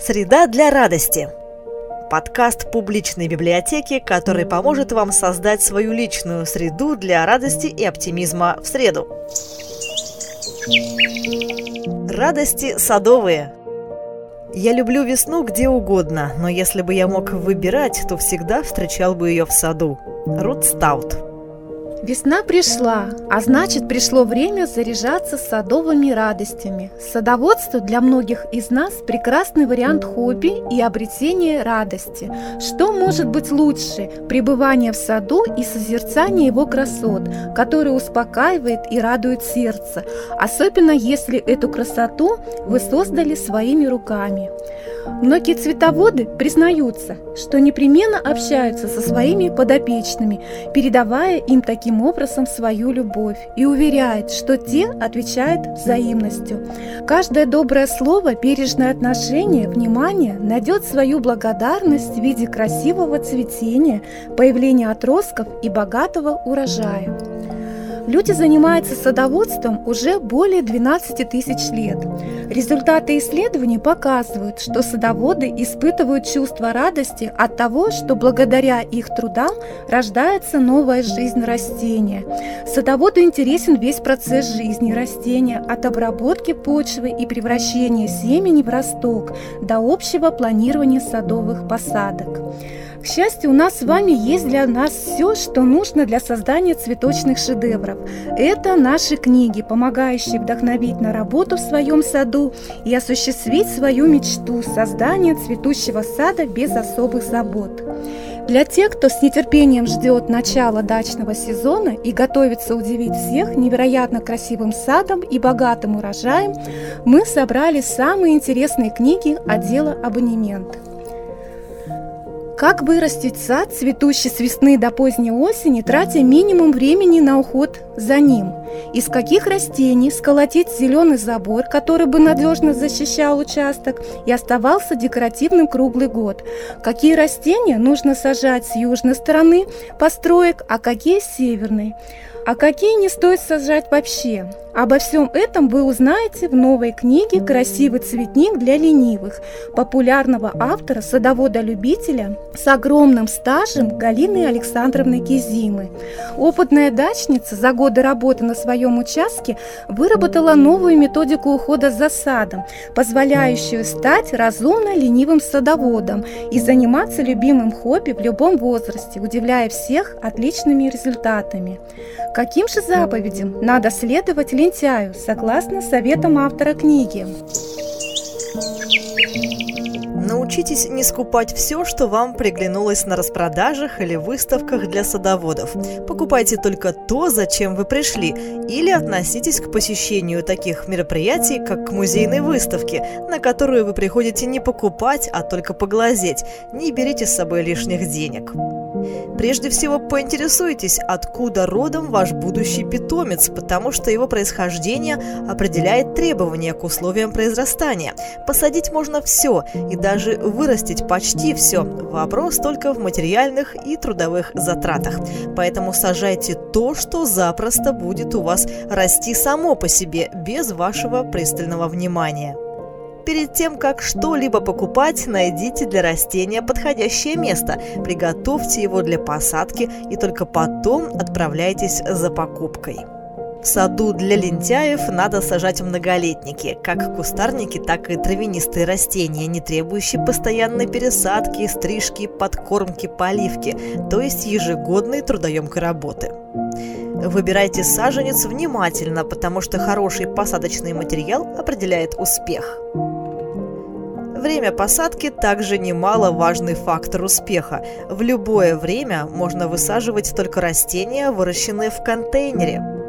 Среда для радости. Подкаст публичной библиотеки, который поможет вам создать свою личную среду для радости и оптимизма в среду. Радости садовые. Я люблю весну где угодно, но если бы я мог выбирать, то всегда встречал бы ее в саду. Рут Стаут. Весна пришла, а значит пришло время заряжаться садовыми радостями. Садоводство для многих из нас прекрасный вариант хобби и обретения радости. Что может быть лучше пребывания в саду и созерцания его красот, который успокаивает и радует сердце, особенно если эту красоту вы создали своими руками. Многие цветоводы признаются, что непременно общаются со своими подопечными, передавая им таким образом свою любовь и уверяют, что те отвечают взаимностью. Каждое доброе слово, бережное отношение, внимание найдет свою благодарность в виде красивого цветения, появления отростков и богатого урожая. Люди занимаются садоводством уже более 12 тысяч лет. Результаты исследований показывают, что садоводы испытывают чувство радости от того, что благодаря их трудам рождается новая жизнь растения. Садоводу интересен весь процесс жизни растения от обработки почвы и превращения семени в росток до общего планирования садовых посадок. К счастью, у нас с вами есть для нас все, что нужно для создания цветочных шедевров. Это наши книги, помогающие вдохновить на работу в своем саду и осуществить свою мечту создания цветущего сада без особых забот. Для тех, кто с нетерпением ждет начала дачного сезона и готовится удивить всех невероятно красивым садом и богатым урожаем, мы собрали самые интересные книги отдела абонемент. Как вырастить сад, цветущий с весны до поздней осени, тратя минимум времени на уход за ним? Из каких растений сколотить зеленый забор, который бы надежно защищал участок и оставался декоративным круглый год? Какие растения нужно сажать с южной стороны построек, а какие с северной? А какие не стоит сажать вообще? Обо всем этом вы узнаете в новой книге «Красивый цветник для ленивых» популярного автора, садовода-любителя с огромным стажем Галины Александровны Кизимы. Опытная дачница за годы работы на своем участке выработала новую методику ухода за садом, позволяющую стать разумно ленивым садоводом и заниматься любимым хобби в любом возрасте, удивляя всех отличными результатами. Каким же заповедям надо следовать лентяю, согласно советам автора книги? Научитесь не скупать все, что вам приглянулось на распродажах или выставках для садоводов. Покупайте только то, зачем вы пришли, или относитесь к посещению таких мероприятий, как к музейной выставке, на которую вы приходите не покупать, а только поглазеть. Не берите с собой лишних денег. Прежде всего поинтересуйтесь, откуда родом ваш будущий питомец, потому что его происхождение определяет требования к условиям произрастания. Посадить можно все и даже вырастить почти все. Вопрос только в материальных и трудовых затратах. Поэтому сажайте то, что запросто будет у вас расти само по себе, без вашего пристального внимания. Перед тем, как что-либо покупать, найдите для растения подходящее место, приготовьте его для посадки и только потом отправляйтесь за покупкой. В саду для лентяев надо сажать многолетники, как кустарники, так и травянистые растения, не требующие постоянной пересадки, стрижки, подкормки, поливки, то есть ежегодной трудоемкой работы. Выбирайте саженец внимательно, потому что хороший посадочный материал определяет успех. Время посадки также немаловажный фактор успеха. В любое время можно высаживать только растения, выращенные в контейнере.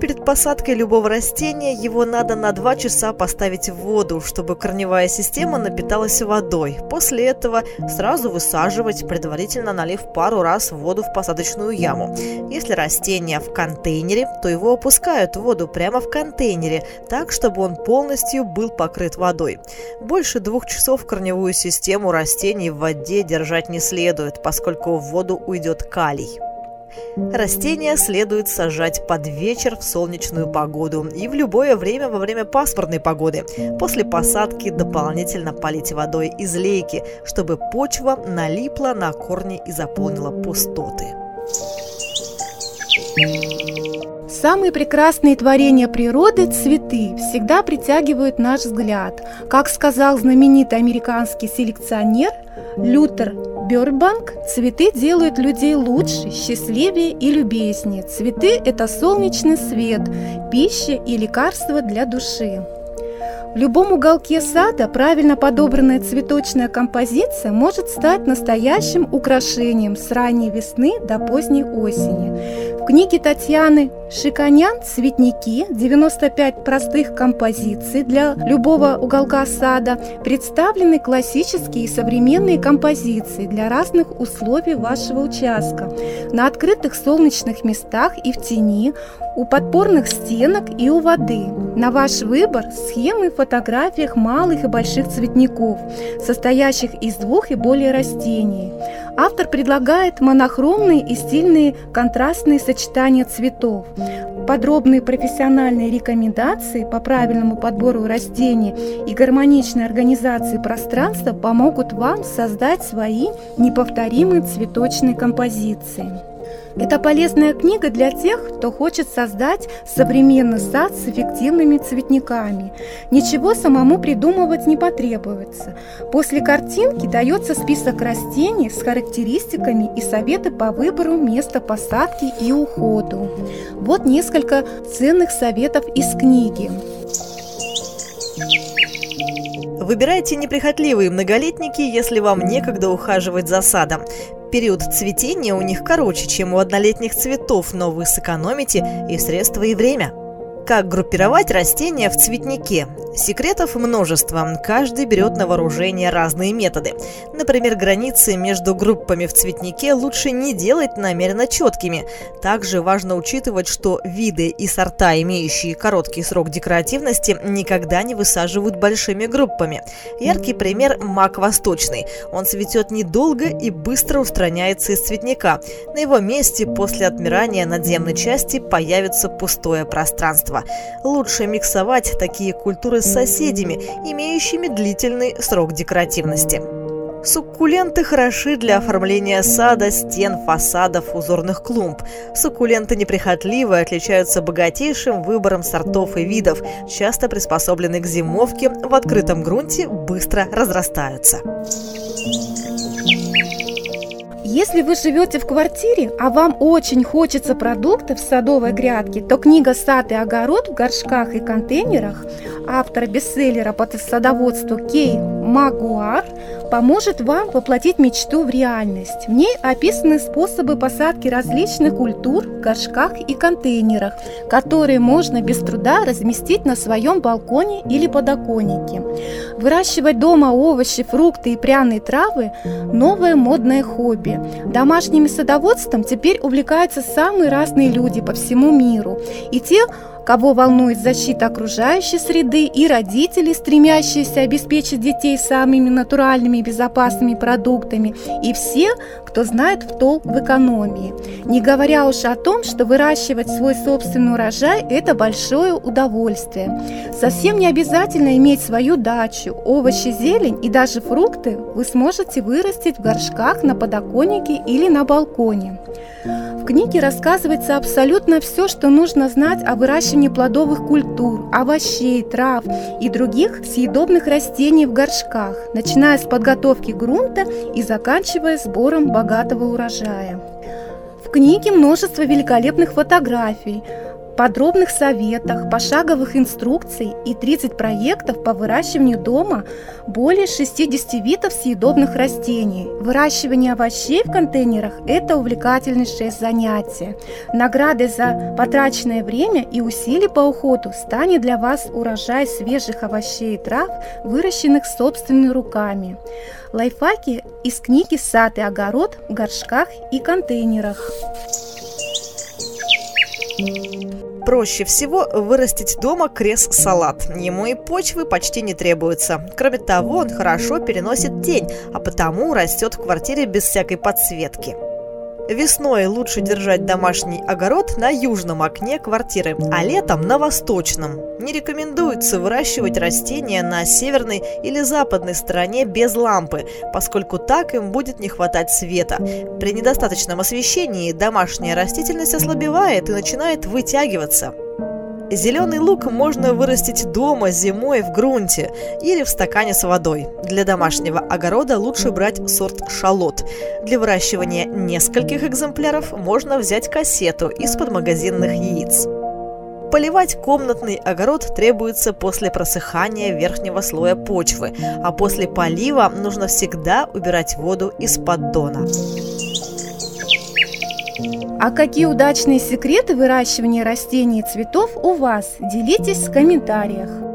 Перед посадкой любого растения его надо на 2 часа поставить в воду, чтобы корневая система напиталась водой. После этого сразу высаживать, предварительно налив пару раз воду в посадочную яму. Если растение в контейнере, то его опускают в воду прямо в контейнере, так, чтобы он полностью был покрыт водой. Больше двух часов корневую систему растений в воде держать не следует, поскольку в воду уйдет калий. Растения следует сажать под вечер в солнечную погоду и в любое время во время пасмурной погоды. После посадки дополнительно полить водой из лейки, чтобы почва налипла на корни и заполнила пустоты. Самые прекрасные творения природы – цветы – всегда притягивают наш взгляд. Как сказал знаменитый американский селекционер Лютер Бёрбанк, цветы делают людей лучше, счастливее и любезнее. Цветы – это солнечный свет, пища и лекарство для души. В любом уголке сада правильно подобранная цветочная композиция может стать настоящим украшением с ранней весны до поздней осени. В книге Татьяны Шиканян «Цветники» 95 простых композиций для любого уголка сада представлены классические и современные композиции для разных условий вашего участка на открытых солнечных местах и в тени, у подпорных стенок и у воды. На ваш выбор схемы в фотографиях малых и больших цветников, состоящих из двух и более растений. Автор предлагает монохромные и стильные контрастные сочетания цветов. Подробные профессиональные рекомендации по правильному подбору растений и гармоничной организации пространства помогут вам создать свои неповторимые цветочные композиции. Это полезная книга для тех, кто хочет создать современный сад с эффективными цветниками. Ничего самому придумывать не потребуется. После картинки дается список растений с характеристиками и советы по выбору места посадки и уходу. Вот несколько ценных советов из книги. Выбирайте неприхотливые многолетники, если вам некогда ухаживать за садом. Период цветения у них короче, чем у однолетних цветов, но вы сэкономите и средства, и время. Как группировать растения в цветнике? Секретов множество, каждый берет на вооружение разные методы. Например, границы между группами в цветнике лучше не делать намеренно четкими. Также важно учитывать, что виды и сорта, имеющие короткий срок декоративности, никогда не высаживают большими группами. Яркий пример – мак восточный. Он цветет недолго и быстро устраняется из цветника. На его месте после отмирания надземной части появится пустое пространство. Лучше миксовать такие культуры с соседями, имеющими длительный срок декоративности. Суккуленты хороши для оформления сада, стен, фасадов, узорных клумб. Суккуленты неприхотливы, отличаются богатейшим выбором сортов и видов, часто приспособлены к зимовке, в открытом грунте быстро разрастаются. Если вы живете в квартире, а вам очень хочется продуктов в садовой грядке, то книга «Сад и огород» в горшках и контейнерах автора бестселлера по садоводству Кей Магуар поможет вам воплотить мечту в реальность. В ней описаны способы посадки различных культур в горшках и контейнерах, которые можно без труда разместить на своем балконе или подоконнике. Выращивать дома овощи, фрукты и пряные травы – новое модное хобби. Домашним садоводством теперь увлекаются самые разные люди по всему миру. И те, кого волнует защита окружающей среды и родители, стремящиеся обеспечить детей самыми натуральными и безопасными продуктами, и все, кто знает в толк в экономии. Не говоря уж о том, что выращивать свой собственный урожай – это большое удовольствие. Совсем не обязательно иметь свою дачу, овощи, зелень и даже фрукты вы сможете вырастить в горшках на подоконнике или на балконе. В книге рассказывается абсолютно все, что нужно знать о выращивании плодовых культур, овощей, трав и других съедобных растений в горшках, начиная с подготовки грунта и заканчивая сбором богатого урожая. В книге множество великолепных фотографий, подробных советах, пошаговых инструкций и 30 проектов по выращиванию дома более 60 видов съедобных растений. Выращивание овощей в контейнерах – это увлекательнейшее занятие. Наградой за потраченное время и усилия по уходу станет для вас урожай свежих овощей и трав, выращенных собственными руками. Лайфхаки из книги «Сад и огород» в горшках и контейнерах. Проще всего вырастить дома крес-салат. Ему и почвы почти не требуется. Кроме того, он хорошо переносит тень, а потому растет в квартире без всякой подсветки. Весной лучше держать домашний огород на южном окне квартиры, а летом на восточном. Не рекомендуется выращивать растения на северной или западной стороне без лампы, поскольку так им будет не хватать света. При недостаточном освещении домашняя растительность ослабевает и начинает вытягиваться. Зеленый лук можно вырастить дома зимой в грунте или в стакане с водой. Для домашнего огорода лучше брать сорт шалот. Для выращивания нескольких экземпляров можно взять кассету из-под магазинных яиц. Поливать комнатный огород требуется после просыхания верхнего слоя почвы, а после полива нужно всегда убирать воду из поддона. А какие удачные секреты выращивания растений и цветов у вас? Делитесь в комментариях.